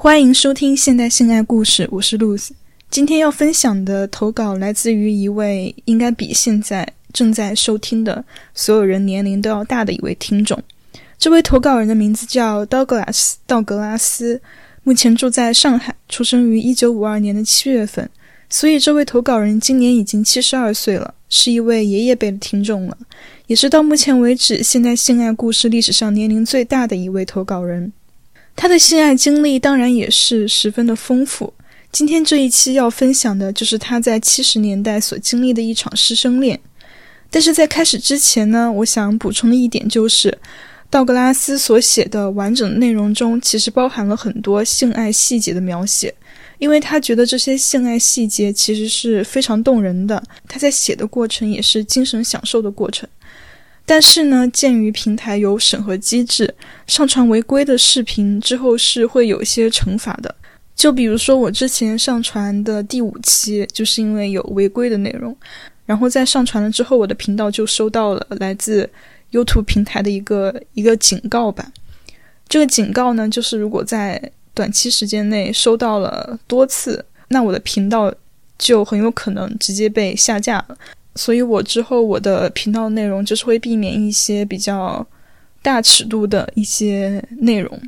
欢迎收听现代性爱故事，我是露丝。今天要分享的投稿来自于一位应该比现在正在收听的所有人年龄都要大的一位听众。这位投稿人的名字叫 Douglas 道格拉斯，目前住在上海，出生于一九五二年的七月份。所以这位投稿人今年已经七十二岁了，是一位爷爷辈的听众了，也是到目前为止现代性爱故事历史上年龄最大的一位投稿人。他的性爱经历当然也是十分的丰富。今天这一期要分享的就是他在七十年代所经历的一场师生恋。但是在开始之前呢，我想补充的一点就是，道格拉斯所写的完整的内容中，其实包含了很多性爱细节的描写，因为他觉得这些性爱细节其实是非常动人的。他在写的过程也是精神享受的过程。但是呢，鉴于平台有审核机制，上传违规的视频之后是会有一些惩罚的。就比如说我之前上传的第五期，就是因为有违规的内容，然后在上传了之后，我的频道就收到了来自 YouTube 平台的一个一个警告吧。这个警告呢，就是如果在短期时间内收到了多次，那我的频道就很有可能直接被下架了。所以，我之后我的频道内容就是会避免一些比较大尺度的一些内容。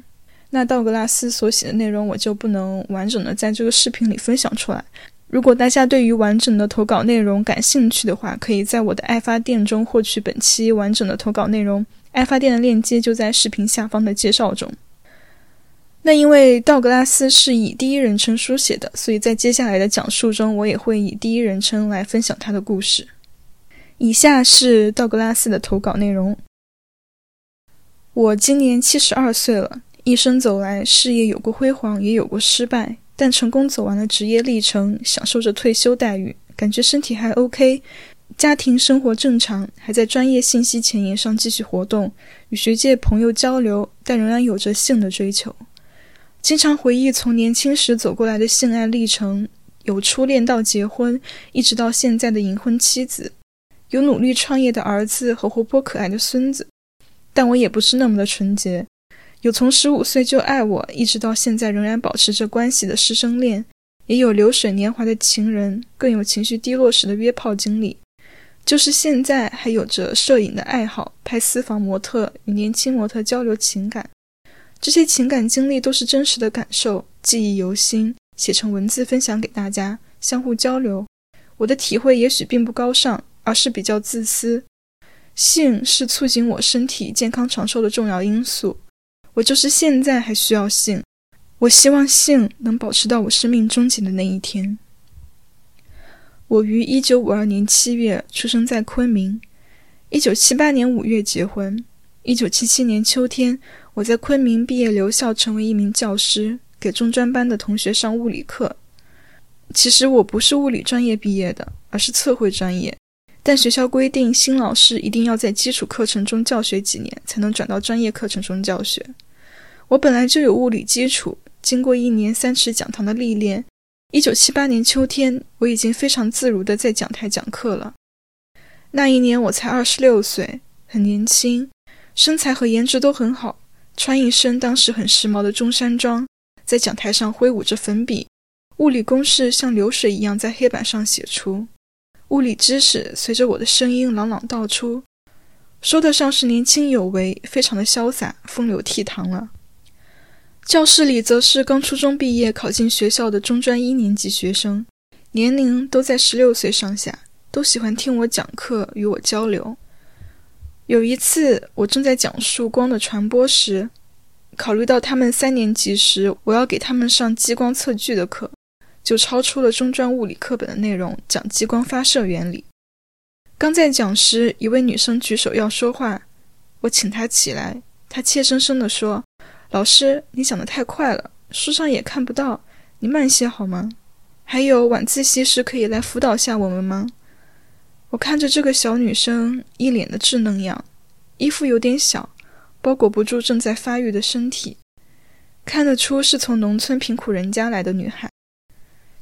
那道格拉斯所写的内容，我就不能完整的在这个视频里分享出来。如果大家对于完整的投稿内容感兴趣的话，可以在我的爱发电中获取本期完整的投稿内容。爱发电的链接就在视频下方的介绍中。那因为道格拉斯是以第一人称书写的，所以在接下来的讲述中，我也会以第一人称来分享他的故事。以下是道格拉斯的投稿内容。我今年七十二岁了，一生走来，事业有过辉煌，也有过失败，但成功走完了职业历程，享受着退休待遇，感觉身体还 OK，家庭生活正常，还在专业信息前沿上继续活动，与学界朋友交流，但仍然有着性的追求。经常回忆从年轻时走过来的性爱历程，有初恋到结婚，一直到现在的银婚妻子。有努力创业的儿子和活泼可爱的孙子，但我也不是那么的纯洁。有从十五岁就爱我，一直到现在仍然保持着关系的师生恋，也有流水年华的情人，更有情绪低落时的约炮经历。就是现在还有着摄影的爱好，拍私房模特，与年轻模特交流情感。这些情感经历都是真实的感受，记忆犹新，写成文字分享给大家，相互交流。我的体会也许并不高尚。而是比较自私，性是促进我身体健康长寿的重要因素。我就是现在还需要性，我希望性能保持到我生命终结的那一天。我于一九五二年七月出生在昆明，一九七八年五月结婚。一九七七年秋天，我在昆明毕业留校，成为一名教师，给中专班的同学上物理课。其实我不是物理专业毕业的，而是测绘专业。但学校规定，新老师一定要在基础课程中教学几年，才能转到专业课程中教学。我本来就有物理基础，经过一年三尺讲堂的历练，一九七八年秋天，我已经非常自如地在讲台讲课了。那一年我才二十六岁，很年轻，身材和颜值都很好，穿一身当时很时髦的中山装，在讲台上挥舞着粉笔，物理公式像流水一样在黑板上写出。物理知识随着我的声音朗朗道出，说得上是年轻有为，非常的潇洒，风流倜傥了。教室里则是刚初中毕业考进学校的中专一年级学生，年龄都在十六岁上下，都喜欢听我讲课，与我交流。有一次，我正在讲述光的传播时，考虑到他们三年级时我要给他们上激光测距的课。就超出了中专物理课本的内容，讲激光发射原理。刚在讲时，一位女生举手要说话，我请她起来。她怯生生地说：“老师，你讲得太快了，书上也看不到，你慢些好吗？还有晚自习时可以来辅导下我们吗？”我看着这个小女生一脸的稚嫩样，衣服有点小，包裹不住正在发育的身体，看得出是从农村贫苦人家来的女孩。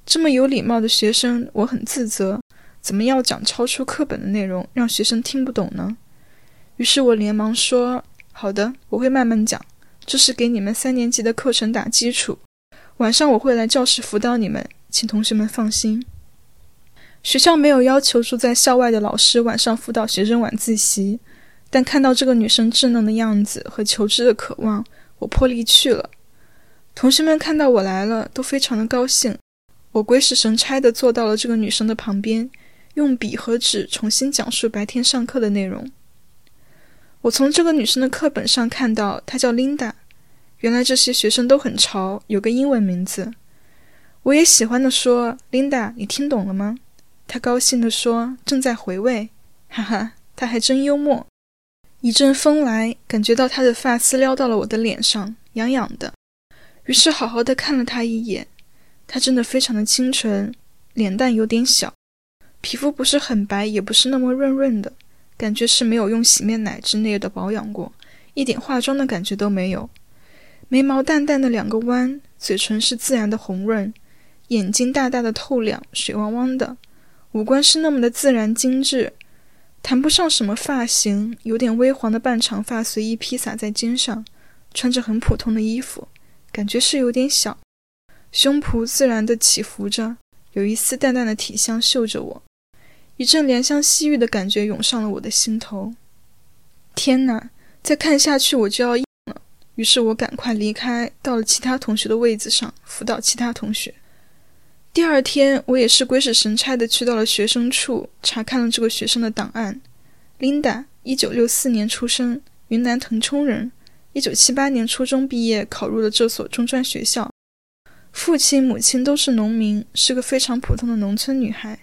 这么有礼貌的学生，我很自责。怎么要讲超出课本的内容，让学生听不懂呢？于是我连忙说：“好的，我会慢慢讲，这是给你们三年级的课程打基础。晚上我会来教室辅导你们，请同学们放心。学校没有要求住在校外的老师晚上辅导学生晚自习，但看到这个女生稚嫩的样子和求知的渴望，我破例去了。同学们看到我来了，都非常的高兴。我鬼使神差地坐到了这个女生的旁边，用笔和纸重新讲述白天上课的内容。我从这个女生的课本上看到，她叫琳达。原来这些学生都很潮，有个英文名字。我也喜欢的说：“琳达，你听懂了吗？”他高兴地说：“正在回味。”哈哈，他还真幽默。一阵风来，感觉到他的发丝撩到了我的脸上，痒痒的。于是好好的看了他一眼。他真的非常的清纯，脸蛋有点小，皮肤不是很白，也不是那么润润的，感觉是没有用洗面奶之类的保养过，一点化妆的感觉都没有。眉毛淡淡的两个弯，嘴唇是自然的红润，眼睛大大的透亮，水汪汪的，五官是那么的自然精致，谈不上什么发型，有点微黄的半长发随意披洒在肩上，穿着很普通的衣服，感觉是有点小，胸脯自然的起伏着，有一丝淡淡的体香嗅着我，一阵怜香惜玉的感觉涌上了我的心头。天哪，再看下去我就要硬了。于是我赶快离开，到了其他同学的位子上辅导其他同学。第二天，我也是鬼使神差的去到了学生处，查看了这个学生的档案。Linda，一九六四年出生，云南腾冲人，一九七八年初中毕业，考入了这所中专学校。父亲、母亲都是农民，是个非常普通的农村女孩。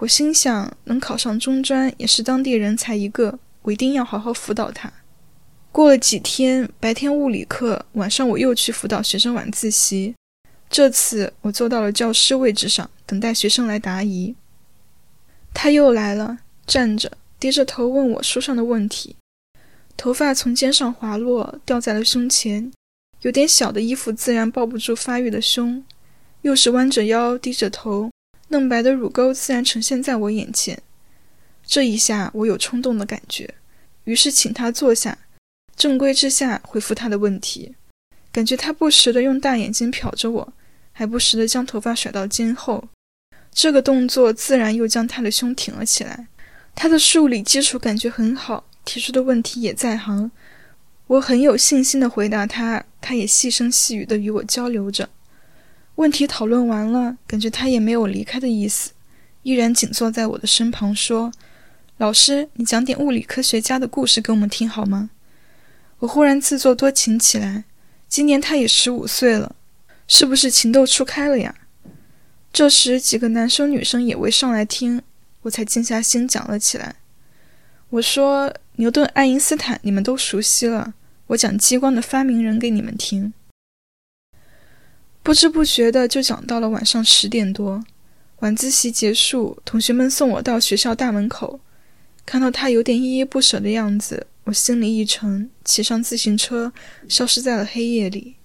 我心想，能考上中专也是当地人才一个，我一定要好好辅导她。过了几天，白天物理课，晚上我又去辅导学生晚自习。这次我坐到了教师位置上，等待学生来答疑。他又来了，站着，低着头问我书上的问题。头发从肩上滑落，掉在了胸前，有点小的衣服自然抱不住发育的胸。又是弯着腰，低着头，嫩白的乳沟自然呈现在我眼前。这一下，我有冲动的感觉，于是请他坐下。正规之下回复他的问题，感觉他不时的用大眼睛瞟着我，还不时的将头发甩到肩后，这个动作自然又将他的胸挺了起来。他的数理基础感觉很好，提出的问题也在行，我很有信心的回答他，他也细声细语的与我交流着。问题讨论完了，感觉他也没有离开的意思，依然紧坐在我的身旁说：“老师，你讲点物理科学家的故事给我们听好吗？”我忽然自作多情起来，今年他也十五岁了，是不是情窦初开了呀？这时几个男生女生也围上来听，我才静下心讲了起来。我说牛顿、爱因斯坦你们都熟悉了，我讲激光的发明人给你们听。不知不觉的就讲到了晚上十点多，晚自习结束，同学们送我到学校大门口，看到他有点依依不舍的样子。我心里一沉，骑上自行车，消失在了黑夜里。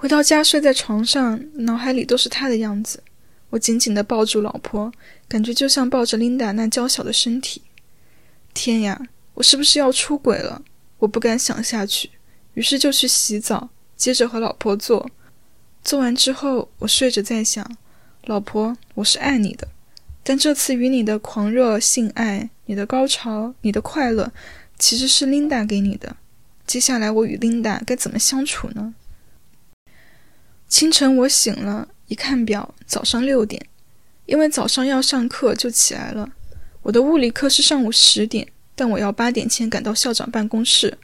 回到家，睡在床上，脑海里都是他的样子。我紧紧地抱住老婆，感觉就像抱着琳达那娇小的身体。天呀，我是不是要出轨了？我不敢想下去，于是就去洗澡，接着和老婆做。做完之后，我睡着在想，老婆，我是爱你的，但这次与你的狂热性爱，你的高潮，你的快乐。其实是琳达给你的。接下来我与琳达该怎么相处呢？清晨我醒了，一看表，早上六点。因为早上要上课，就起来了。我的物理课是上午十点，但我要八点前赶到校长办公室，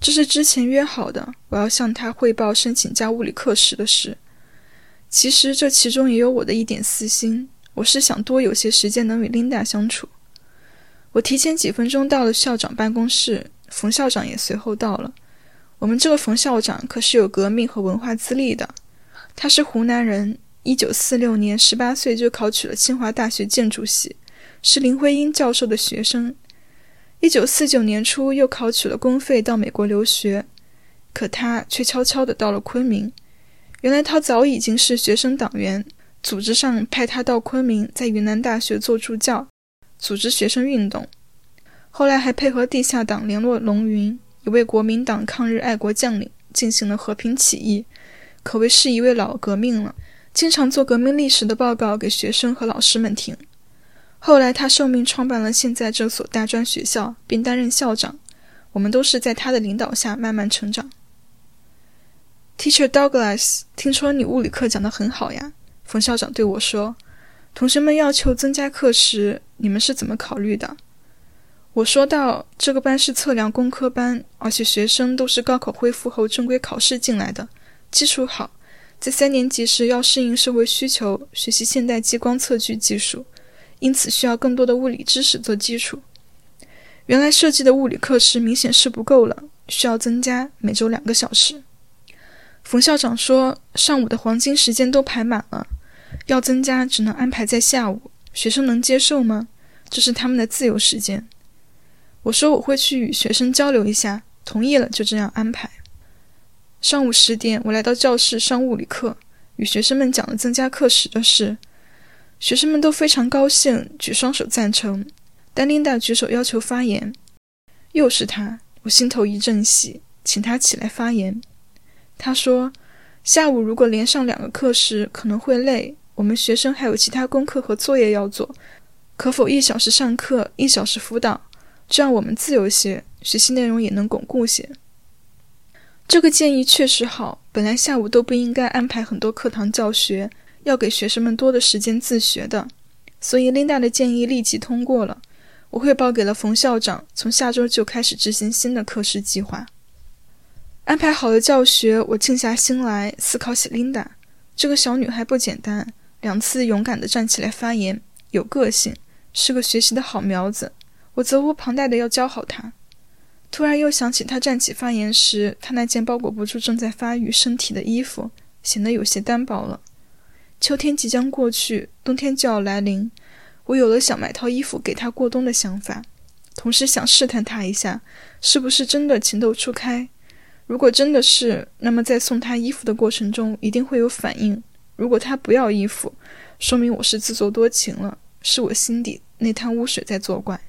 这是之前约好的。我要向他汇报申请加物理课时的事。其实这其中也有我的一点私心，我是想多有些时间能与琳达相处。我提前几分钟到了校长办公室，冯校长也随后到了。我们这个冯校长可是有革命和文化资历的，他是湖南人，一九四六年十八岁就考取了清华大学建筑系，是林徽因教授的学生。一九四九年初又考取了公费到美国留学，可他却悄悄地到了昆明。原来他早已经是学生党员，组织上派他到昆明，在云南大学做助教。组织学生运动，后来还配合地下党联络龙云，一位国民党抗日爱国将领，进行了和平起义，可谓是一位老革命了，经常做革命历史的报告给学生和老师们听。后来他受命创办了现在这所大专学校，并担任校长。我们都是在他的领导下慢慢成长。Teacher Douglas，听说你物理课讲得很好呀？冯校长对我说。同学们要求增加课时，你们是怎么考虑的？我说道：“这个班是测量工科班，而且学生都是高考恢复后正规考试进来的，基础好，在三年级时要适应社会需求，学习现代激光测距技术。”因此，需要更多的物理知识做基础。原来设计的物理课时明显是不够了，需要增加每周两个小时。冯校长说：“上午的黄金时间都排满了，要增加只能安排在下午。学生能接受吗？这是他们的自由时间。”我说：“我会去与学生交流一下，同意了就这样安排。”上午十点，我来到教室上物理课，与学生们讲了增加课时的事。学生们都非常高兴，举双手赞成。但琳达举手要求发言，又是他，我心头一阵喜，请他起来发言。他说：“下午如果连上两个课时，可能会累。我们学生还有其他功课和作业要做，可否一小时上课，一小时辅导，这样我们自由些，学习内容也能巩固些。”这个建议确实好。本来下午都不应该安排很多课堂教学。要给学生们多的时间自学的，所以琳达的建议立即通过了。我汇报给了冯校长，从下周就开始执行新的课时计划。安排好了教学，我静下心来思考起琳达这个小女孩不简单，两次勇敢地站起来发言，有个性，是个学习的好苗子。我责无旁贷的要教好她。突然又想起他站起发言时，他那件包裹不住正在发育身体的衣服，显得有些单薄了。秋天即将过去，冬天就要来临。我有了想买套衣服给他过冬的想法，同时想试探他一下，是不是真的情窦初开。如果真的是，那么在送他衣服的过程中一定会有反应。如果他不要衣服，说明我是自作多情了，是我心底那滩污水在作怪。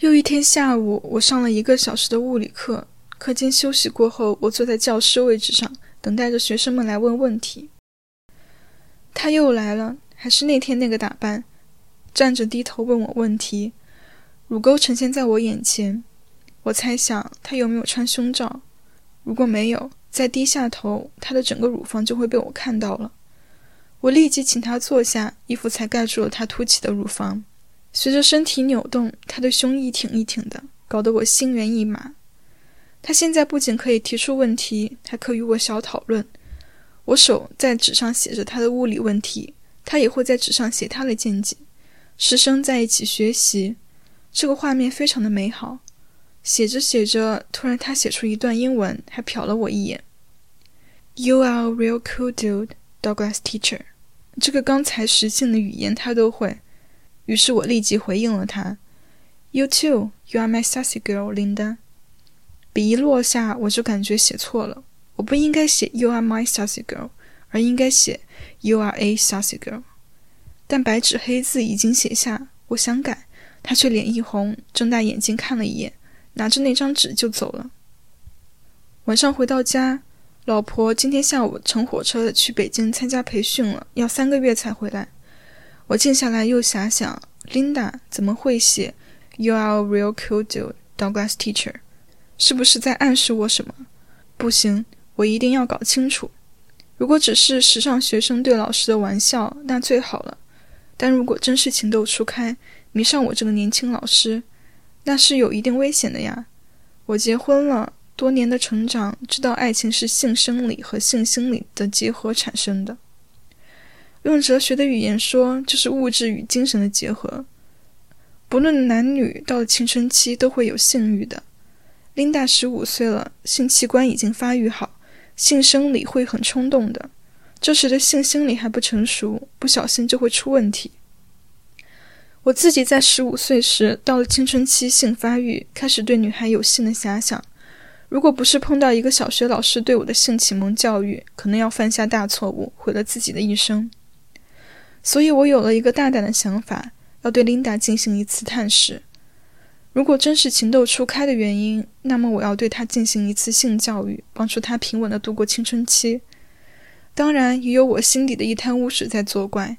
又一天下午，我上了一个小时的物理课。课间休息过后，我坐在教师位置上，等待着学生们来问问题。他又来了，还是那天那个打扮，站着低头问我问题，乳沟呈现在我眼前。我猜想他有没有穿胸罩，如果没有，再低下头，他的整个乳房就会被我看到了。我立即请他坐下，衣服才盖住了他凸起的乳房。随着身体扭动，他的胸一挺一挺的，搞得我心猿意马。他现在不仅可以提出问题，还可与我小讨论。我手在纸上写着他的物理问题，他也会在纸上写他的见解。师生在一起学习，这个画面非常的美好。写着写着，突然他写出一段英文，还瞟了我一眼。You are a real cool dude, Douglas teacher。这个刚才实性的语言他都会。于是我立即回应了他。You too, you are my sassy girl, Linda。笔一落下，我就感觉写错了。我不应该写 "You are my sassy girl"，而应该写 "You are a sassy girl"。但白纸黑字已经写下，我想改，他却脸一红，睁大眼睛看了一眼，拿着那张纸就走了。晚上回到家，老婆今天下午乘火车去北京参加培训了，要三个月才回来。我静下来又遐想，Linda 怎么会写 "You are a real cute Douglas teacher"？是不是在暗示我什么？不行。我一定要搞清楚。如果只是时尚学生对老师的玩笑，那最好了。但如果真是情窦初开，迷上我这个年轻老师，那是有一定危险的呀。我结婚了，多年的成长，知道爱情是性生理和性心理的结合产生的。用哲学的语言说，就是物质与精神的结合。不论男女，到了青春期都会有性欲的。琳达十五岁了，性器官已经发育好。性生理会很冲动的，这时的性心理还不成熟，不小心就会出问题。我自己在十五岁时到了青春期，性发育，开始对女孩有性的遐想。如果不是碰到一个小学老师对我的性启蒙教育，可能要犯下大错误，毁了自己的一生。所以我有了一个大胆的想法，要对琳达进行一次探视。如果真是情窦初开的原因，那么我要对她进行一次性教育，帮助她平稳地度过青春期。当然，也有我心底的一滩污水在作怪。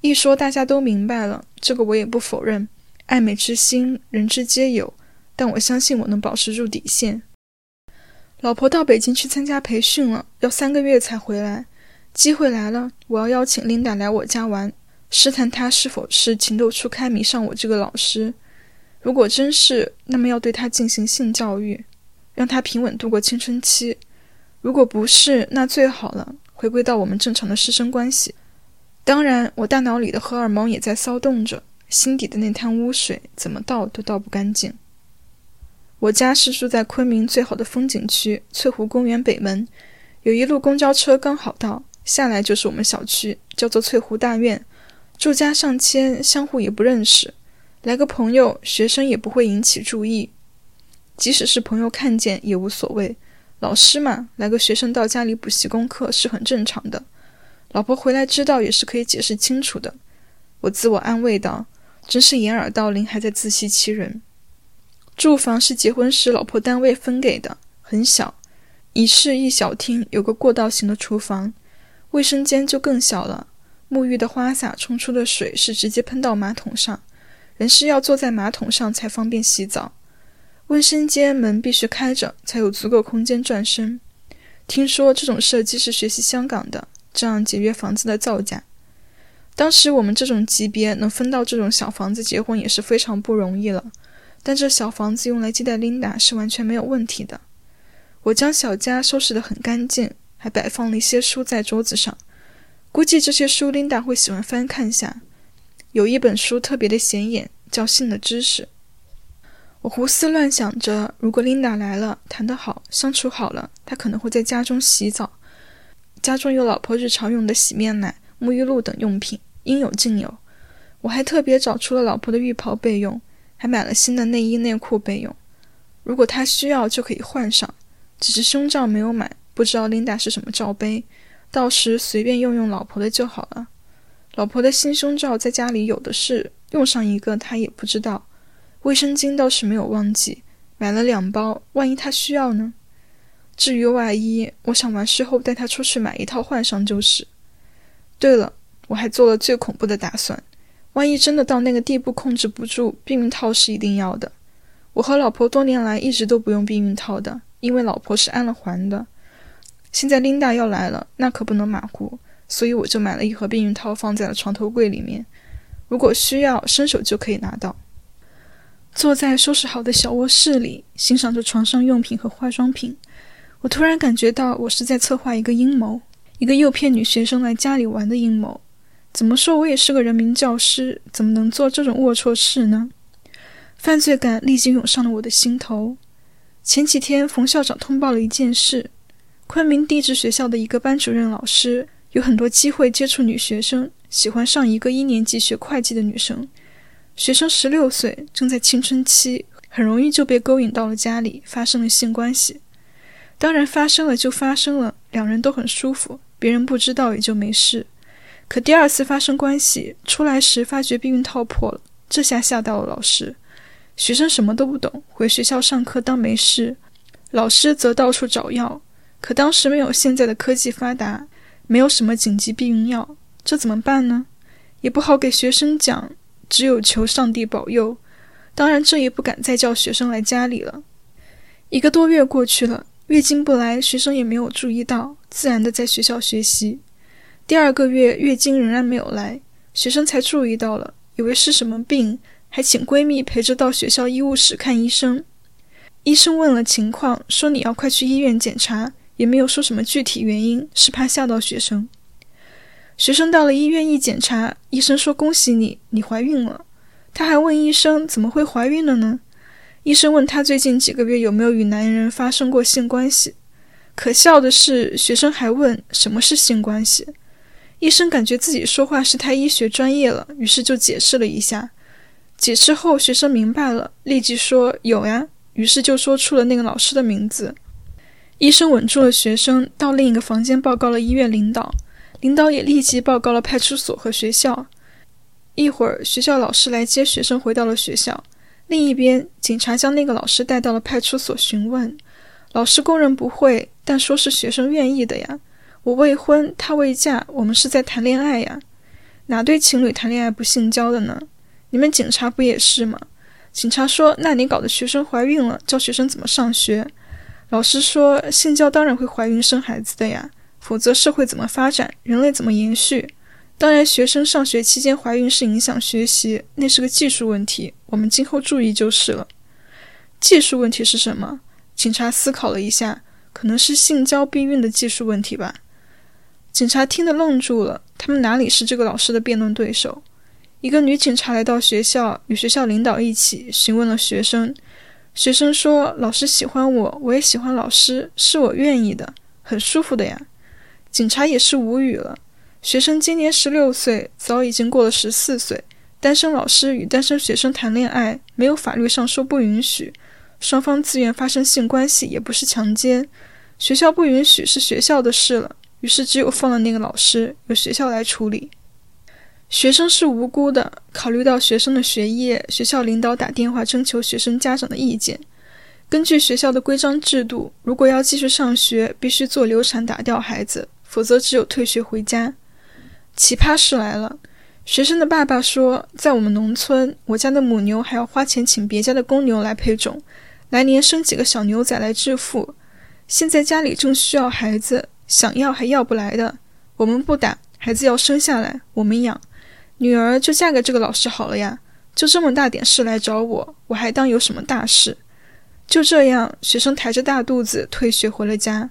一说大家都明白了，这个我也不否认。爱美之心，人之皆有，但我相信我能保持住底线。老婆到北京去参加培训了，要三个月才回来。机会来了，我要邀请琳达来我家玩，试探她是否是情窦初开迷上我这个老师。如果真是，那么要对她进行性教育，让她平稳度过青春期。如果不是，那最好了。回归到我们正常的师生关系，当然，我大脑里的荷尔蒙也在骚动着，心底的那滩污水怎么倒都倒不干净。我家是住在昆明最好的风景区翠湖公园北门，有一路公交车刚好到，下来就是我们小区，叫做翠湖大院，住家上千，相互也不认识，来个朋友、学生也不会引起注意，即使是朋友看见也无所谓。老师嘛，来个学生到家里补习功课是很正常的。老婆回来知道也是可以解释清楚的。我自我安慰道：“真是掩耳盗铃，还在自欺欺人。”住房是结婚时老婆单位分给的，很小，一室一小厅，有个过道型的厨房。卫生间就更小了，沐浴的花洒冲出的水是直接喷到马桶上，人是要坐在马桶上才方便洗澡。卫生间门必须开着，才有足够空间转身。听说这种设计是学习香港的，这样节约房子的造价。当时我们这种级别能分到这种小房子结婚也是非常不容易了。但这小房子用来接待琳达是完全没有问题的。我将小家收拾得很干净，还摆放了一些书在桌子上。估计这些书琳达会喜欢翻看下。有一本书特别的显眼，叫《性的知识》。我胡思乱想着，如果琳达来了，谈得好，相处好了，她可能会在家中洗澡。家中有老婆日常用的洗面奶、沐浴露等用品，应有尽有。我还特别找出了老婆的浴袍备用，还买了新的内衣内裤备用。如果她需要，就可以换上。只是胸罩没有买，不知道琳达是什么罩杯，到时随便用用老婆的就好了。老婆的新胸罩在家里有的是，用上一个她也不知道。卫生巾倒是没有忘记，买了两包，万一她需要呢？至于外衣，我想完事后带她出去买一套换上就是。对了，我还做了最恐怖的打算，万一真的到那个地步控制不住，避孕套是一定要的。我和老婆多年来一直都不用避孕套的，因为老婆是安了环的。现在琳达要来了，那可不能马虎，所以我就买了一盒避孕套放在了床头柜里面，如果需要，伸手就可以拿到。坐在收拾好的小卧室里，欣赏着床上用品和化妆品，我突然感觉到我是在策划一个阴谋，一个诱骗女学生来家里玩的阴谋。怎么说，我也是个人民教师，怎么能做这种龌龊事呢？犯罪感立即涌上了我的心头。前几天，冯校长通报了一件事：昆明地质学校的一个班主任老师有很多机会接触女学生，喜欢上一个一年级学会计的女生。学生十六岁，正在青春期，很容易就被勾引到了家里，发生了性关系。当然，发生了就发生了，两人都很舒服，别人不知道也就没事。可第二次发生关系，出来时发觉避孕套破了，这下吓到了老师。学生什么都不懂，回学校上课当没事，老师则到处找药。可当时没有现在的科技发达，没有什么紧急避孕药，这怎么办呢？也不好给学生讲。只有求上帝保佑，当然这也不敢再叫学生来家里了。一个多月过去了，月经不来，学生也没有注意到，自然的在学校学习。第二个月，月经仍然没有来，学生才注意到了，以为是什么病，还请闺蜜陪着到学校医务室看医生。医生问了情况，说你要快去医院检查，也没有说什么具体原因，是怕吓到学生。学生到了医院一检查，医生说：“恭喜你，你怀孕了。”他还问医生：“怎么会怀孕了呢？”医生问他最近几个月有没有与男人发生过性关系。可笑的是，学生还问什么是性关系。医生感觉自己说话是太医学专业了，于是就解释了一下。解释后，学生明白了，立即说：“有呀。”于是就说出了那个老师的名字。医生稳住了学生，到另一个房间报告了医院领导。领导也立即报告了派出所和学校。一会儿，学校老师来接学生回到了学校。另一边，警察将那个老师带到了派出所询问。老师供认不讳，但说是学生愿意的呀。我未婚，他未嫁，我们是在谈恋爱呀。哪对情侣谈恋爱不性交的呢？你们警察不也是吗？警察说：“那你搞得学生怀孕了，教学生怎么上学？”老师说：“性交当然会怀孕生孩子的呀，否则社会怎么发展，人类怎么延续？当然，学生上学期间怀孕是影响学习，那是个技术问题，我们今后注意就是了。”技术问题是什么？警察思考了一下，可能是性交避孕的技术问题吧。警察听得愣住了，他们哪里是这个老师的辩论对手？一个女警察来到学校，与学校领导一起询问了学生。学生说：“老师喜欢我，我也喜欢老师，是我愿意的，很舒服的呀。”警察也是无语了。学生今年十六岁，早已经过了十四岁。单身老师与单身学生谈恋爱，没有法律上说不允许。双方自愿发生性关系，也不是强奸。学校不允许是学校的事了。于是只有放了那个老师，由学校来处理。学生是无辜的。考虑到学生的学业，学校领导打电话征求学生家长的意见。根据学校的规章制度，如果要继续上学，必须做流产打掉孩子，否则只有退学回家。奇葩事来了，学生的爸爸说，在我们农村，我家的母牛还要花钱请别家的公牛来配种，来年生几个小牛仔来致富。现在家里正需要孩子，想要还要不来的。我们不打，孩子要生下来，我们养。女儿就嫁给这个老师好了呀，就这么大点事来找我，我还当有什么大事？就这样，学生抬着大肚子退学回了家。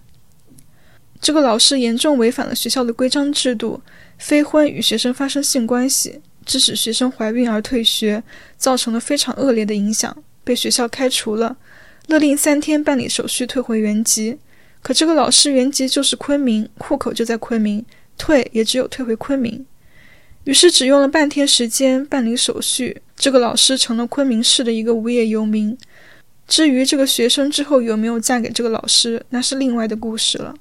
这个老师严重违反了学校的规章制度，非婚与学生发生性关系，致使学生怀孕而退学，造成了非常恶劣的影响，被学校开除了，勒令三天办理手续退回原籍。可这个老师原籍就是昆明，户口就在昆明，退也只有退回昆明。于是只用了半天时间办理手续，这个老师成了昆明市的一个无业游民。至于这个学生之后有没有嫁给这个老师，那是另外的故事了。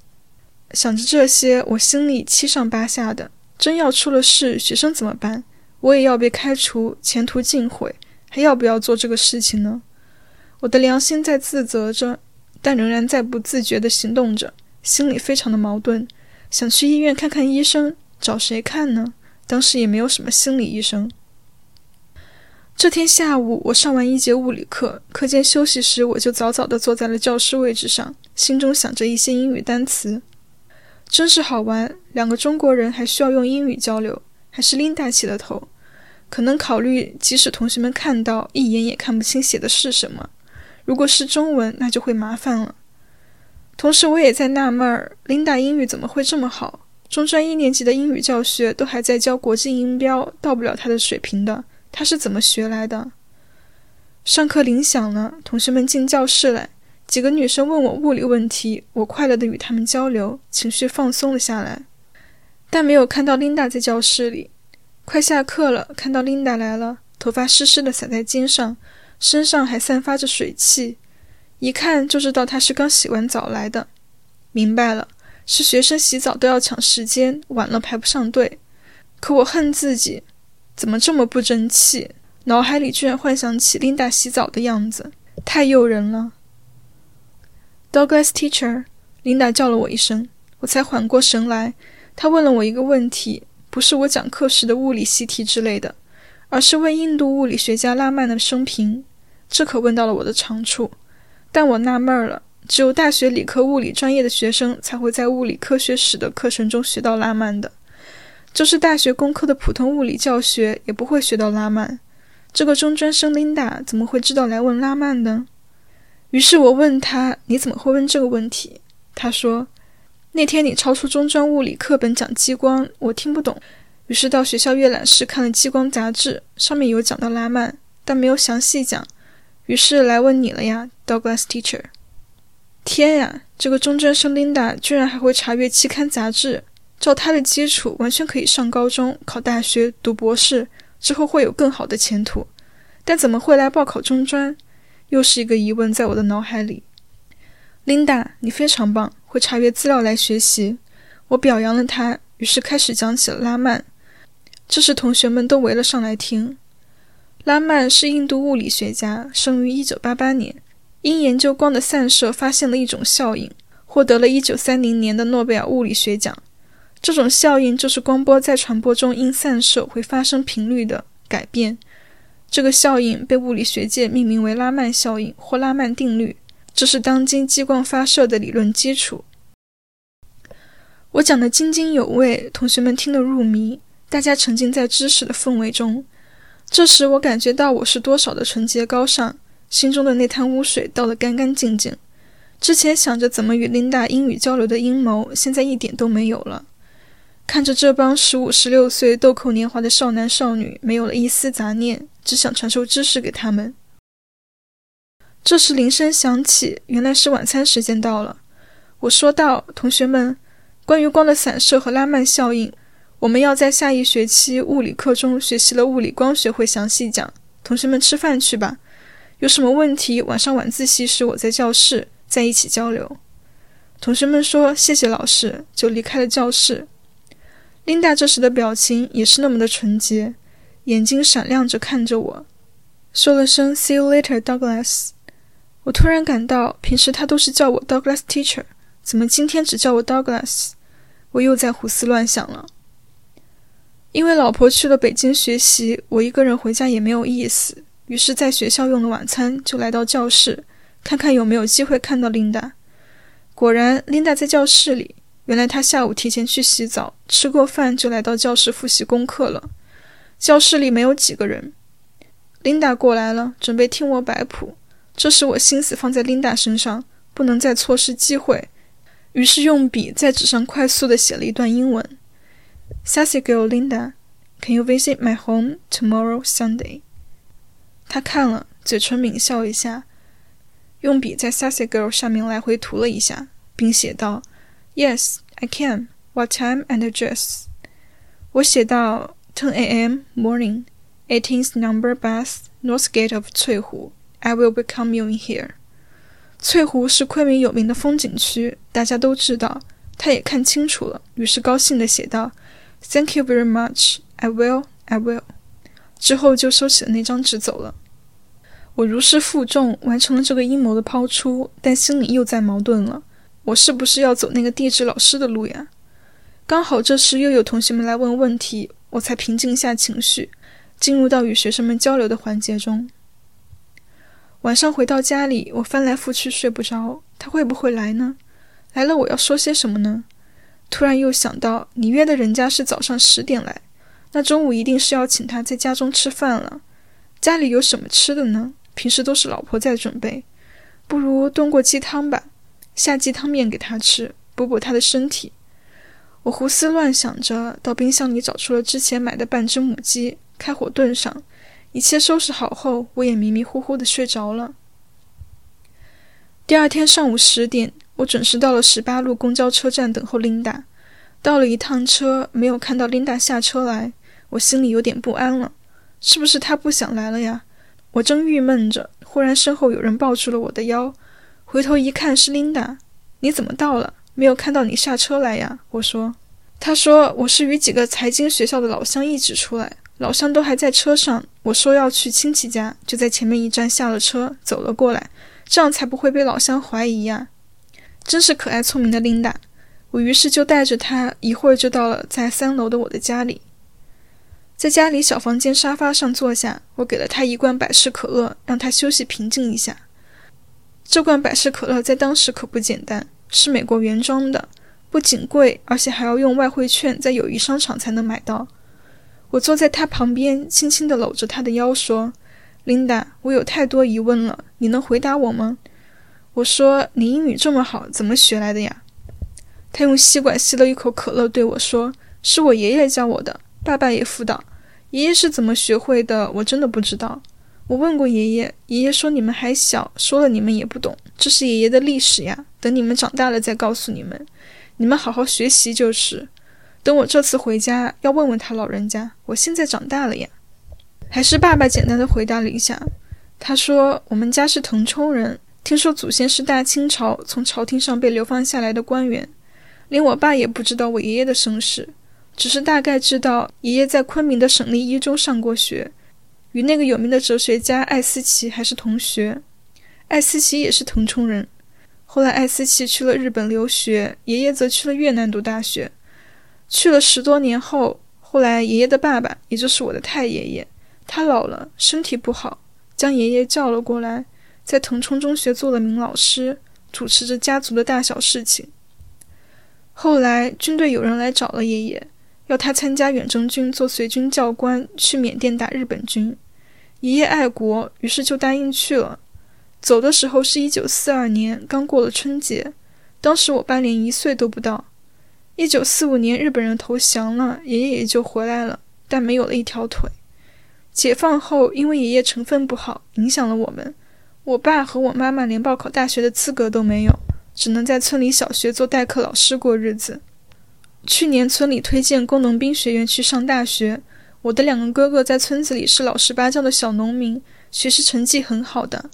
想着这些，我心里七上八下的。真要出了事，学生怎么办？我也要被开除，前途尽毁，还要不要做这个事情呢？我的良心在自责着，但仍然在不自觉地行动着，心里非常的矛盾。想去医院看看医生，找谁看呢？当时也没有什么心理医生。这天下午，我上完一节物理课，课间休息时，我就早早地坐在了教室位置上，心中想着一些英语单词。真是好玩，两个中国人还需要用英语交流，还是琳达起了头。可能考虑，即使同学们看到，一眼也看不清写的是什么。如果是中文，那就会麻烦了。同时，我也在纳闷儿，琳达英语怎么会这么好？中专一年级的英语教学都还在教国际音标，到不了他的水平的。他是怎么学来的？上课铃响了，同学们进教室来。几个女生问我物理问题，我快乐地与她们交流，情绪放松了下来。但没有看到琳达在教室里。快下课了，看到琳达来了，头发湿湿的洒在肩上，身上还散发着水汽，一看就知道她是刚洗完澡来的。明白了。是学生洗澡都要抢时间，晚了排不上队。可我恨自己，怎么这么不争气？脑海里居然幻想起琳达洗澡的样子，太诱人了。Douglas teacher，琳达叫了我一声，我才缓过神来。她问了我一个问题，不是我讲课时的物理习题之类的，而是问印度物理学家拉曼的生平。这可问到了我的长处，但我纳闷了。只有大学理科物理专业的学生才会在物理科学史的课程中学到拉曼的，就是大学工科的普通物理教学也不会学到拉曼。这个中专生琳达怎么会知道来问拉曼呢？于是我问他：“你怎么会问这个问题？”他说：“那天你超出中专物理课本讲激光，我听不懂，于是到学校阅览室看了激光杂志，上面有讲到拉曼，但没有详细讲，于是来问你了呀，Douglas teacher。”天呀，这个中专生琳达居然还会查阅期刊杂志，照她的基础，完全可以上高中、考大学、读博士，之后会有更好的前途。但怎么会来报考中专？又是一个疑问在我的脑海里。琳达，你非常棒，会查阅资料来学习。我表扬了她，于是开始讲起了拉曼。这时同学们都围了上来听。拉曼是印度物理学家，生于1988年，因研究光的散射发现了一种效应，获得了一九三零年的诺贝尔物理学奖。这种效应就是光波在传播中因散射会发生频率的改变。这个效应被物理学界命名为拉曼效应或拉曼定律，这是当今激光发射的理论基础。我讲得津津有味，同学们听得入迷，大家沉浸在知识的氛围中。这时，我感觉到我是多少的纯洁高尚，心中的那滩污水倒得干干净净。之前想着怎么与琳达英语交流的阴谋，现在一点都没有了。看着这帮十五、十六岁豆蔻年华的少男少女，没有了一丝杂念。只想传授知识给他们。这时铃声响起，原来是晚餐时间到了。我说道：“同学们，关于光的散射和拉曼效应，我们要在下一学期物理课中学习了物理光学会详细讲。同学们吃饭去吧，有什么问题晚上晚自习时我在教室再一起交流。”同学们说：“谢谢老师。”就离开了教室。琳达这时的表情也是那么的纯洁。眼睛闪亮着看着我，说了声 “See you later, Douglas”。我突然感到，平时他都是叫我 Douglas Teacher，怎么今天只叫我 Douglas？我又在胡思乱想了。因为老婆去了北京学习，我一个人回家也没有意思，于是在学校用了晚餐，就来到教室，看看有没有机会看到琳达。果然，琳达在教室里。原来她下午提前去洗澡，吃过饭就来到教室复习功课了。教室里没有几个人，琳达过来了，准备听我摆谱。这时我心思放在琳达身上，不能再错失机会，于是用笔在纸上快速地写了一段英文：“Sassy girl Linda, can you visit my home tomorrow Sunday？” 他看了，嘴唇抿笑一下，用笔在 “Sassy girl” 上面来回涂了一下，并写道：“Yes, I can. What time and address？” 我写道。10 a.m. morning, 18th number bus, north gate of 翠湖. I will welcome you in here. 翠湖是昆明有名的风景区，大家都知道。他也看清楚了，于是高兴地写道：“Thank you very much. I will. I will.” 之后就收起了那张纸走了。我如释负重，完成了这个阴谋的抛出，但心里又在矛盾了：我是不是要走那个地质老师的路呀？刚好这时又有同学们来问问题。我才平静下情绪，进入到与学生们交流的环节中。晚上回到家里，我翻来覆去睡不着。他会不会来呢？来了，我要说些什么呢？突然又想到，你约的人家是早上十点来，那中午一定是要请他在家中吃饭了。家里有什么吃的呢？平时都是老婆在准备，不如炖过鸡汤吧，下鸡汤面给他吃，补补他的身体。我胡思乱想着，到冰箱里找出了之前买的半只母鸡，开火炖上。一切收拾好后，我也迷迷糊糊的睡着了。第二天上午十点，我准时到了十八路公交车站等候琳达。到了一趟车，没有看到琳达下车来，我心里有点不安了。是不是她不想来了呀？我正郁闷着，忽然身后有人抱住了我的腰，回头一看是琳达。你怎么到了？没有看到你下车来呀，我说。他说我是与几个财经学校的老乡一起出来，老乡都还在车上。我说要去亲戚家，就在前面一站下了车，走了过来，这样才不会被老乡怀疑呀。真是可爱聪明的琳达。我于是就带着他，一会儿就到了在三楼的我的家里。在家里小房间沙发上坐下，我给了他一罐百事可乐，让他休息平静一下。这罐百事可乐在当时可不简单。是美国原装的，不仅贵，而且还要用外汇券在友谊商场才能买到。我坐在他旁边，轻轻地搂着他的腰，说：“琳达，我有太多疑问了，你能回答我吗？”我说：“你英语这么好，怎么学来的呀？”他用吸管吸了一口可乐，对我说：“是我爷爷教我的，爸爸也辅导。爷爷是怎么学会的？我真的不知道。我问过爷爷，爷爷说你们还小，说了你们也不懂，这是爷爷的历史呀。”等你们长大了再告诉你们，你们好好学习就是。等我这次回家要问问他老人家，我现在长大了呀。还是爸爸简单的回答了一下，他说我们家是腾冲人，听说祖先是大清朝从朝廷上被流放下来的官员，连我爸也不知道我爷爷的身世，只是大概知道爷爷在昆明的省立一中上过学，与那个有名的哲学家艾思奇还是同学。艾思奇也是腾冲人。后来，艾思奇去了日本留学，爷爷则去了越南读大学。去了十多年后，后来爷爷的爸爸，也就是我的太爷爷，他老了，身体不好，将爷爷叫了过来，在腾冲中学做了名老师，主持着家族的大小事情。后来，军队有人来找了爷爷，要他参加远征军做随军教官，去缅甸打日本军。爷爷爱国，于是就答应去了。走的时候是一九四二年，刚过了春节，当时我爸连一岁都不到。一九四五年日本人投降了，爷爷也就回来了，但没有了一条腿。解放后，因为爷爷成分不好，影响了我们，我爸和我妈妈连报考大学的资格都没有，只能在村里小学做代课老师过日子。去年村里推荐工农兵学院去上大学，我的两个哥哥在村子里是老实巴交的小农民，学习成绩很好的。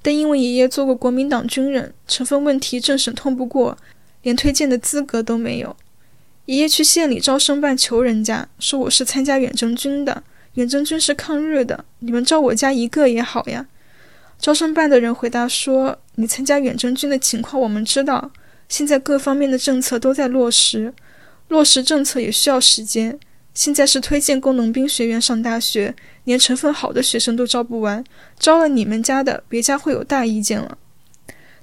但因为爷爷做过国民党军人，成分问题政审通不过，连推荐的资格都没有。爷爷去县里招生办求人家，说我是参加远征军的，远征军是抗日的，你们招我家一个也好呀。招生办的人回答说：“你参加远征军的情况我们知道，现在各方面的政策都在落实，落实政策也需要时间。现在是推荐工农兵学院上大学。”连成分好的学生都招不完，招了你们家的，别家会有大意见了。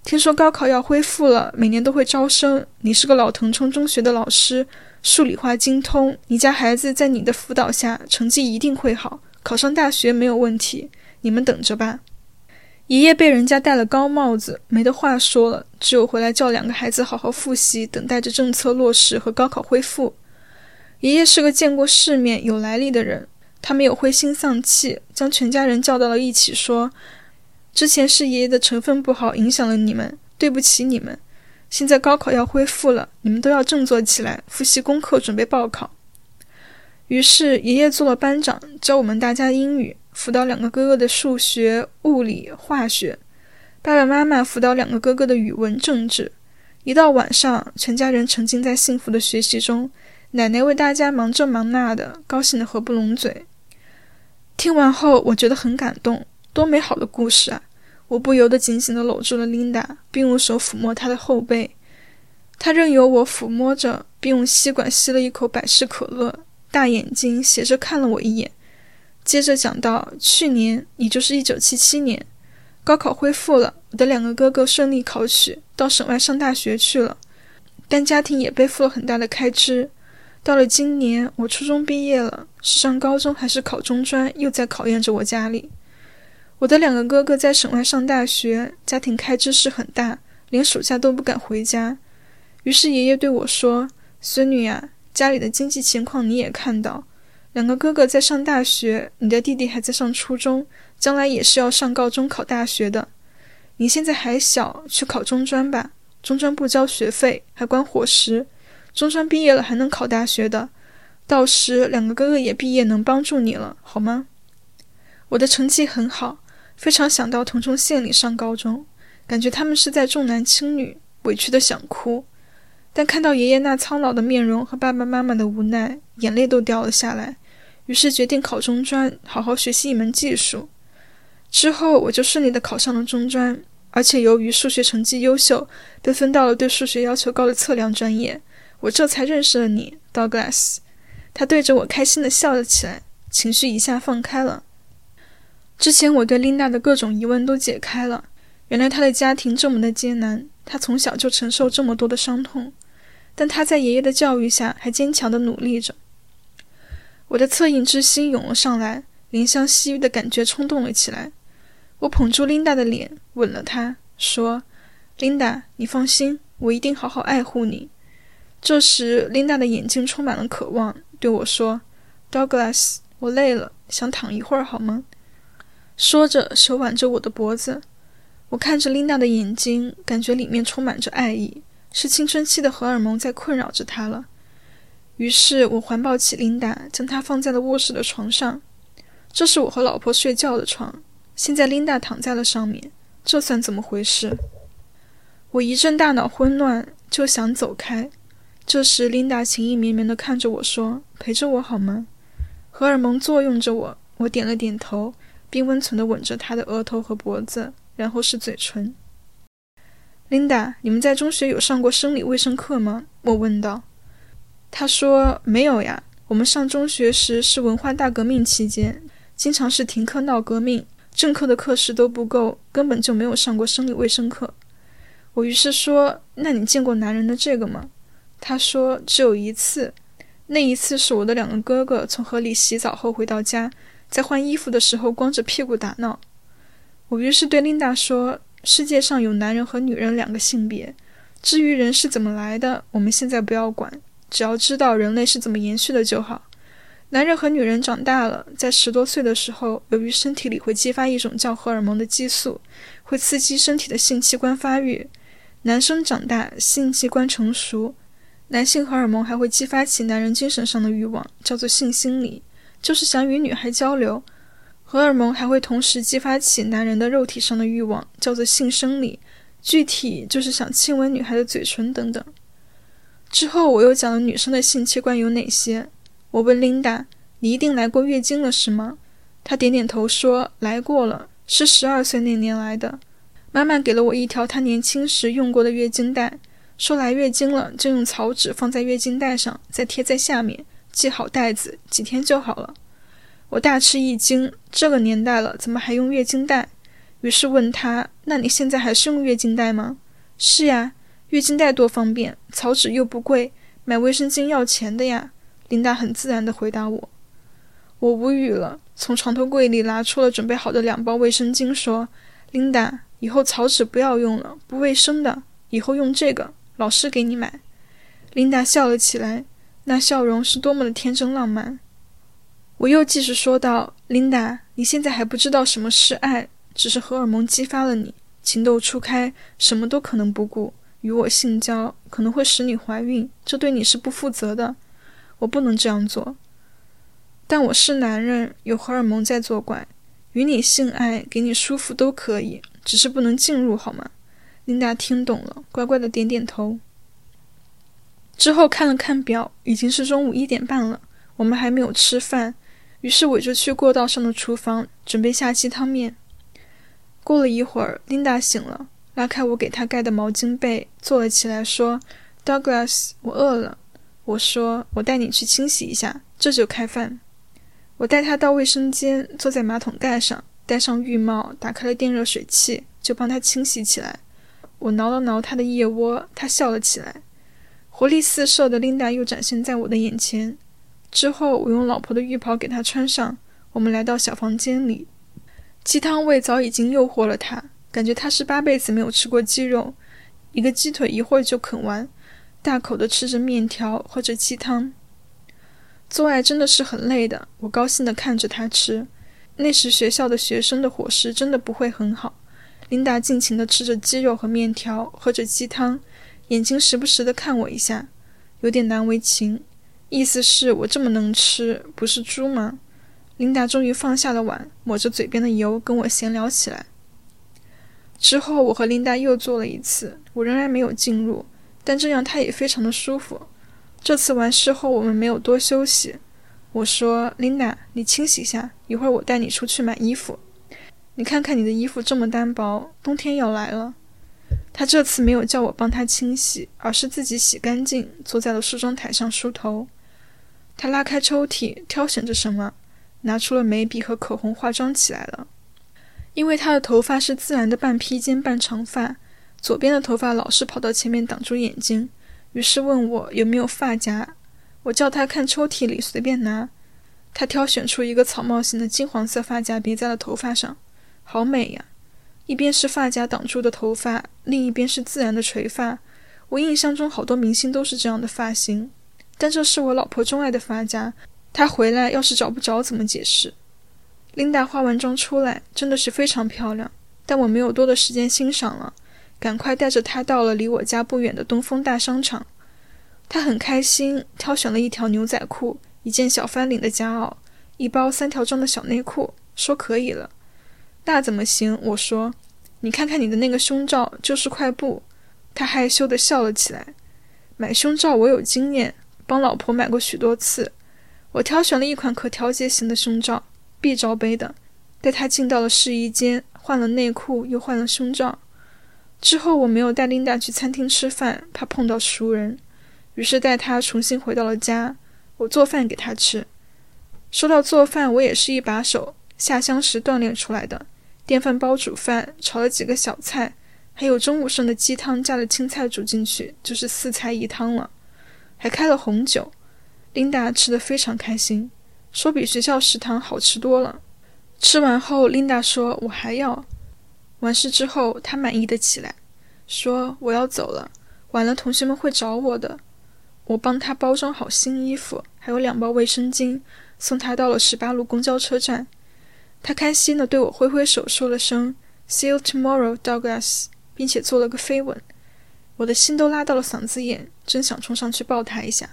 听说高考要恢复了，每年都会招生。你是个老腾冲中学的老师，数理化精通，你家孩子在你的辅导下，成绩一定会好，考上大学没有问题。你们等着吧。爷爷被人家戴了高帽子，没得话说了，只有回来叫两个孩子好好复习，等待着政策落实和高考恢复。爷爷是个见过世面、有来历的人。他没有灰心丧气，将全家人叫到了一起，说：“之前是爷爷的成分不好，影响了你们，对不起你们。现在高考要恢复了，你们都要振作起来，复习功课，准备报考。”于是爷爷做了班长，教我们大家英语，辅导两个哥哥的数学、物理、化学；爸爸妈妈辅导两个哥哥的语文、政治。一到晚上，全家人沉浸在幸福的学习中，奶奶为大家忙这忙那的，高兴得合不拢嘴。听完后，我觉得很感动，多美好的故事啊！我不由得紧紧地搂住了琳达，并用手抚摸她的后背。她任由我抚摸着，并用吸管吸了一口百事可乐，大眼睛斜着看了我一眼，接着讲到：去年，也就是一九七七年，高考恢复了，我的两个哥哥顺利考取，到省外上大学去了，但家庭也背负了很大的开支。到了今年，我初中毕业了，是上高中还是考中专，又在考验着我家里。我的两个哥哥在省外上大学，家庭开支是很大，连暑假都不敢回家。于是爷爷对我说：“孙女呀，家里的经济情况你也看到，两个哥哥在上大学，你的弟弟还在上初中，将来也是要上高中考大学的。你现在还小，去考中专吧，中专不交学费，还管伙食。”中专毕业了还能考大学的，到时两个哥哥也毕业，能帮助你了，好吗？我的成绩很好，非常想到腾冲县里上高中，感觉他们是在重男轻女，委屈的想哭。但看到爷爷那苍老的面容和爸爸妈妈的无奈，眼泪都掉了下来。于是决定考中专，好好学习一门技术。之后我就顺利的考上了中专，而且由于数学成绩优秀，被分到了对数学要求高的测量专业。我这才认识了你，Douglas。他对着我开心的笑了起来，情绪一下放开了。之前我对琳达的各种疑问都解开了。原来她的家庭这么的艰难，她从小就承受这么多的伤痛，但她在爷爷的教育下还坚强的努力着。我的恻隐之心涌了上来，怜香惜玉的感觉冲动了起来。我捧住琳达的脸，吻了她，说：“琳达，你放心，我一定好好爱护你。”这时，琳达的眼睛充满了渴望，对我说：“Douglas，我累了，想躺一会儿，好吗？”说着，手挽着我的脖子。我看着琳达的眼睛，感觉里面充满着爱意，是青春期的荷尔蒙在困扰着她了。于是我环抱起琳达，将她放在了卧室的床上。这是我和老婆睡觉的床，现在琳达躺在了上面，这算怎么回事？我一阵大脑混乱，就想走开。这时，琳达情意绵绵地看着我说：“陪着我好吗？”荷尔蒙作用着我，我点了点头，并温存地吻着她的额头和脖子，然后是嘴唇。琳达你们在中学有上过生理卫生课吗？我问道。他说：“没有呀，我们上中学时是文化大革命期间，经常是停课闹革命，正课的课时都不够，根本就没有上过生理卫生课。”我于是说：“那你见过男人的这个吗？”他说：“只有一次，那一次是我的两个哥哥从河里洗澡后回到家，在换衣服的时候光着屁股打闹。”我于是对琳达说。世界上有男人和女人两个性别，至于人是怎么来的，我们现在不要管，只要知道人类是怎么延续的就好。男人和女人长大了，在十多岁的时候，由于身体里会激发一种叫荷尔蒙的激素，会刺激身体的性器官发育。男生长大，性器官成熟，男性荷尔蒙还会激发起男人精神上的欲望，叫做性心理，就是想与女孩交流。荷尔蒙还会同时激发起男人的肉体上的欲望，叫做性生理，具体就是想亲吻女孩的嘴唇等等。之后我又讲了女生的性器官有哪些。我问琳达：“你一定来过月经了是吗？”她点点头说：“来过了，是十二岁那年来的。妈妈给了我一条她年轻时用过的月经带，说来月经了就用草纸放在月经带上，再贴在下面，系好带子，几天就好了。”我大吃一惊，这个年代了，怎么还用月经带？于是问她：“那你现在还是用月经带吗？”“是呀，月经带多方便，草纸又不贵，买卫生巾要钱的呀。”琳达很自然地回答我。我无语了，从床头柜里拿出了准备好的两包卫生巾，说：“琳达，以后草纸不要用了，不卫生的，以后用这个，老师给你买。”琳达笑了起来，那笑容是多么的天真浪漫。我又继续说道：“琳达，你现在还不知道什么是爱，只是荷尔蒙激发了你，情窦初开，什么都可能不顾，与我性交可能会使你怀孕，这对你是不负责的。我不能这样做。但我是男人，有荷尔蒙在作怪，与你性爱，给你舒服都可以，只是不能进入，好吗？”琳达听懂了，乖乖的点点头。之后看了看表，已经是中午一点半了，我们还没有吃饭。于是我就去过道上的厨房准备下鸡汤面。过了一会儿，琳达醒了，拉开我给他盖的毛巾被，坐了起来，说：“Douglas，我饿了。”我说：“我带你去清洗一下，这就开饭。”我带他到卫生间，坐在马桶盖上，戴上浴帽，打开了电热水器，就帮他清洗起来。我挠了挠他的腋窝，他笑了起来。活力四射的琳达又展现在我的眼前。之后，我用老婆的浴袍给她穿上。我们来到小房间里，鸡汤味早已经诱惑了她，感觉他是八辈子没有吃过鸡肉。一个鸡腿一会儿就啃完，大口的吃着面条，喝着鸡汤。做爱真的是很累的，我高兴的看着他吃。那时学校的学生的伙食真的不会很好。琳达尽情的吃着鸡肉和面条，喝着鸡汤，眼睛时不时的看我一下，有点难为情。意思是我这么能吃，不是猪吗？琳达终于放下了碗，抹着嘴边的油，跟我闲聊起来。之后，我和琳达又做了一次，我仍然没有进入，但这样她也非常的舒服。这次完事后，我们没有多休息。我说：“琳达，你清洗一下，一会儿我带你出去买衣服。你看看你的衣服这么单薄，冬天要来了。”她这次没有叫我帮她清洗，而是自己洗干净，坐在了梳妆台上梳头。他拉开抽屉，挑选着什么，拿出了眉笔和口红，化妆起来了。因为他的头发是自然的半披肩半长发，左边的头发老是跑到前面挡住眼睛，于是问我有没有发夹。我叫他看抽屉里，随便拿。他挑选出一个草帽型的金黄色发夹，别在了头发上，好美呀！一边是发夹挡住的头发，另一边是自然的垂发。我印象中好多明星都是这样的发型。但这是我老婆钟爱的发夹，她回来要是找不着怎么解释？琳达化完妆出来，真的是非常漂亮，但我没有多的时间欣赏了，赶快带着她到了离我家不远的东风大商场。她很开心，挑选了一条牛仔裤、一件小翻领的夹袄、一包三条装的小内裤，说可以了。那怎么行？我说，你看看你的那个胸罩，就是块布。她害羞地笑了起来。买胸罩我有经验。帮老婆买过许多次，我挑选了一款可调节型的胸罩，必罩杯的，带他进到了试衣间，换了内裤，又换了胸罩。之后我没有带琳达去餐厅吃饭，怕碰到熟人，于是带她重新回到了家。我做饭给她吃。说到做饭，我也是一把手，下乡时锻炼出来的。电饭煲煮饭，炒了几个小菜，还有中午剩的鸡汤，加了青菜煮进去，就是四菜一汤了。还开了红酒，琳达吃得非常开心，说比学校食堂好吃多了。吃完后，琳达说：“我还要。”完事之后，她满意的起来，说：“我要走了，晚了同学们会找我的。”我帮她包装好新衣服，还有两包卫生巾，送她到了十八路公交车站。他开心地对我挥挥手，说了声 “See you tomorrow, Douglas”，并且做了个飞吻。我的心都拉到了嗓子眼，真想冲上去抱他一下。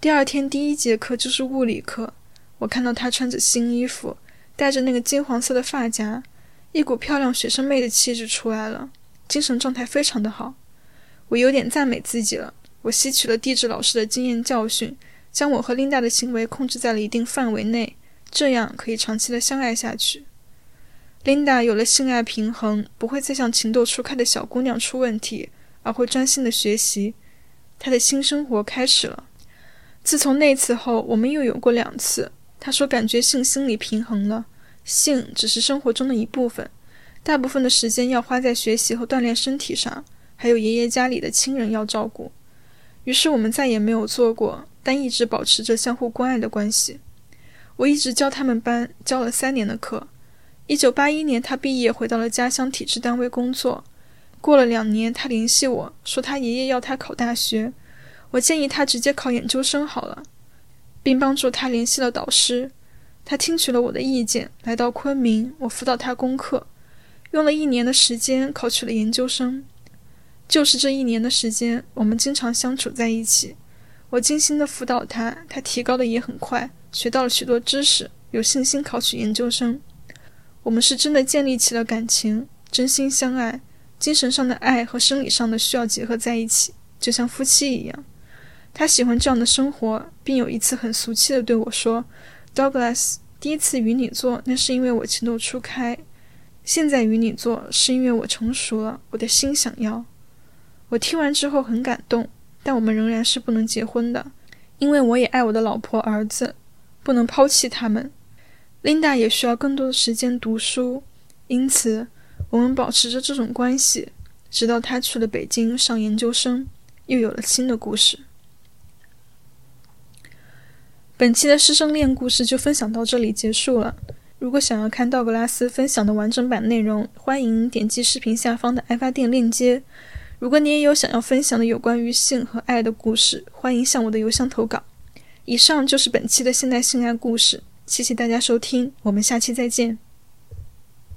第二天第一节课就是物理课，我看到他穿着新衣服，戴着那个金黄色的发夹，一股漂亮学生妹的气质出来了，精神状态非常的好。我有点赞美自己了，我吸取了地质老师的经验教训，将我和琳达的行为控制在了一定范围内。这样可以长期的相爱下去。琳达有了性爱平衡，不会再像情窦初开的小姑娘出问题，而会专心的学习。她的新生活开始了。自从那次后，我们又有过两次。他说感觉性心理平衡了，性只是生活中的一部分，大部分的时间要花在学习和锻炼身体上，还有爷爷家里的亲人要照顾。于是我们再也没有做过，但一直保持着相互关爱的关系。我一直教他们班，教了三年的课。一九八一年，他毕业回到了家乡体制单位工作。过了两年，他联系我说，他爷爷要他考大学。我建议他直接考研究生好了，并帮助他联系了导师。他听取了我的意见，来到昆明，我辅导他功课，用了一年的时间考取了研究生。就是这一年的时间，我们经常相处在一起。我精心的辅导他，他提高的也很快。学到了许多知识，有信心考取研究生。我们是真的建立起了感情，真心相爱，精神上的爱和生理上的需要结合在一起，就像夫妻一样。他喜欢这样的生活，并有一次很俗气的对我说：“Douglas，第一次与你做，那是因为我情窦初开；现在与你做，是因为我成熟了，我的心想要。”我听完之后很感动，但我们仍然是不能结婚的，因为我也爱我的老婆儿子。不能抛弃他们。琳达也需要更多的时间读书，因此我们保持着这种关系，直到他去了北京上研究生，又有了新的故事。本期的师生恋故事就分享到这里结束了。如果想要看道格拉斯分享的完整版内容，欢迎点击视频下方的爱发电链接。如果你也有想要分享的有关于性和爱的故事，欢迎向我的邮箱投稿。以上就是本期的现代性爱故事，谢谢大家收听，我们下期再见。